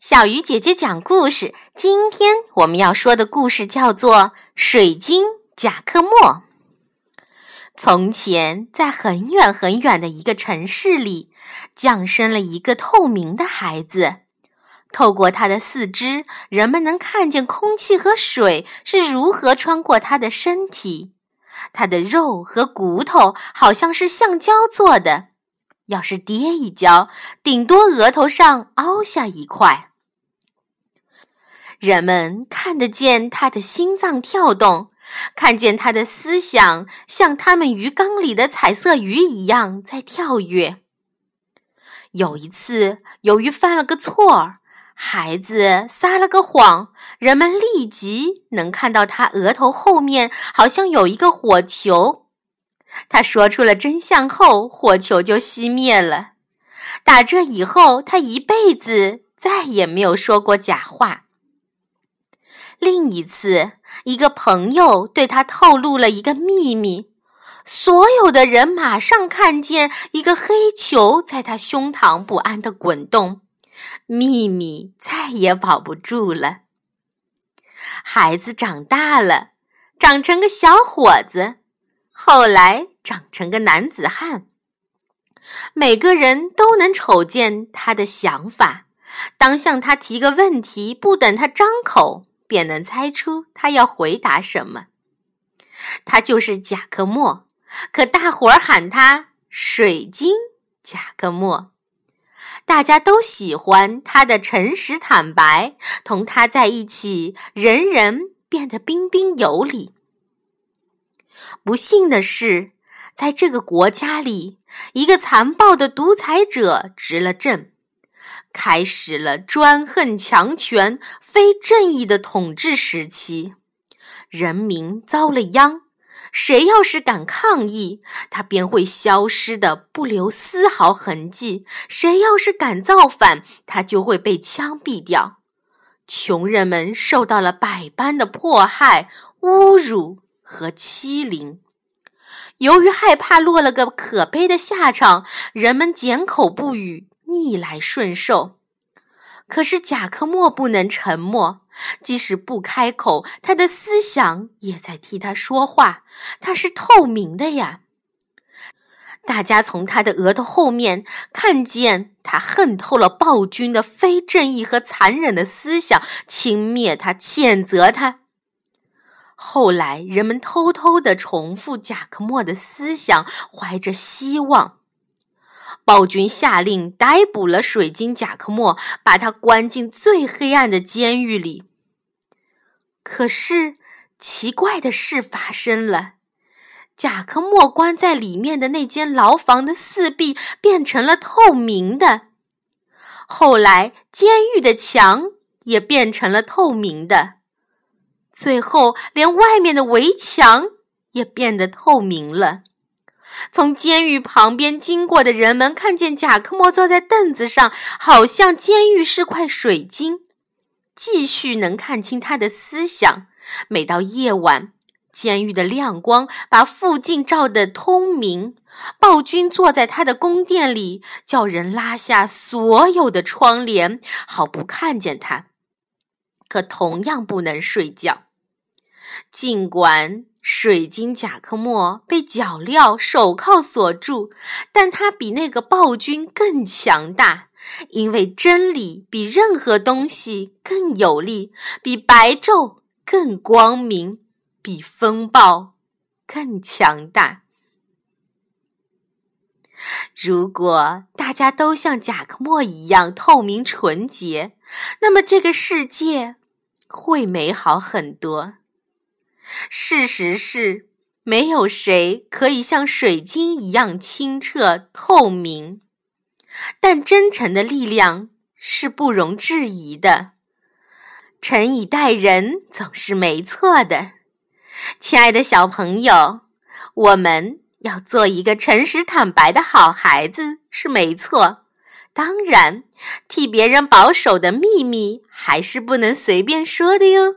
小鱼姐姐讲故事。今天我们要说的故事叫做《水晶贾克莫》。从前，在很远很远的一个城市里，降生了一个透明的孩子。透过他的四肢，人们能看见空气和水是如何穿过他的身体。他的肉和骨头好像是橡胶做的，要是跌一跤，顶多额头上凹下一块。人们看得见他的心脏跳动，看见他的思想像他们鱼缸里的彩色鱼一样在跳跃。有一次，由于犯了个错，孩子撒了个谎，人们立即能看到他额头后面好像有一个火球。他说出了真相后，火球就熄灭了。打这以后，他一辈子再也没有说过假话。另一次，一个朋友对他透露了一个秘密，所有的人马上看见一个黑球在他胸膛不安地滚动，秘密再也保不住了。孩子长大了，长成个小伙子，后来长成个男子汉。每个人都能瞅见他的想法，当向他提个问题，不等他张口。便能猜出他要回答什么。他就是贾克莫，可大伙儿喊他“水晶贾克莫”。大家都喜欢他的诚实坦白，同他在一起，人人变得彬彬有礼。不幸的是，在这个国家里，一个残暴的独裁者执了政。开始了专横强权、非正义的统治时期，人民遭了殃。谁要是敢抗议，他便会消失的不留丝毫痕迹；谁要是敢造反，他就会被枪毙掉。穷人们受到了百般的迫害、侮辱和欺凌。由于害怕落了个可悲的下场，人们缄口不语。逆来顺受，可是贾克莫不能沉默。即使不开口，他的思想也在替他说话。他是透明的呀！大家从他的额头后面看见他恨透了暴君的非正义和残忍的思想，轻蔑他，谴责他。后来，人们偷偷地重复贾克莫的思想，怀着希望。暴君下令逮捕了水晶贾克莫，把他关进最黑暗的监狱里。可是，奇怪的事发生了：贾克莫关在里面的那间牢房的四壁变成了透明的。后来，监狱的墙也变成了透明的。最后，连外面的围墙也变得透明了。从监狱旁边经过的人们看见贾克莫坐在凳子上，好像监狱是块水晶，继续能看清他的思想。每到夜晚，监狱的亮光把附近照得通明。暴君坐在他的宫殿里，叫人拉下所有的窗帘，好不看见他。可同样不能睡觉，尽管。水晶贾克莫被脚镣、手铐锁住，但他比那个暴君更强大，因为真理比任何东西更有力，比白昼更光明，比风暴更强大。如果大家都像贾克莫一样透明纯洁，那么这个世界会美好很多。事实是，没有谁可以像水晶一样清澈透明，但真诚的力量是不容置疑的。诚以待人总是没错的，亲爱的小朋友，我们要做一个诚实坦白的好孩子是没错。当然，替别人保守的秘密还是不能随便说的哟。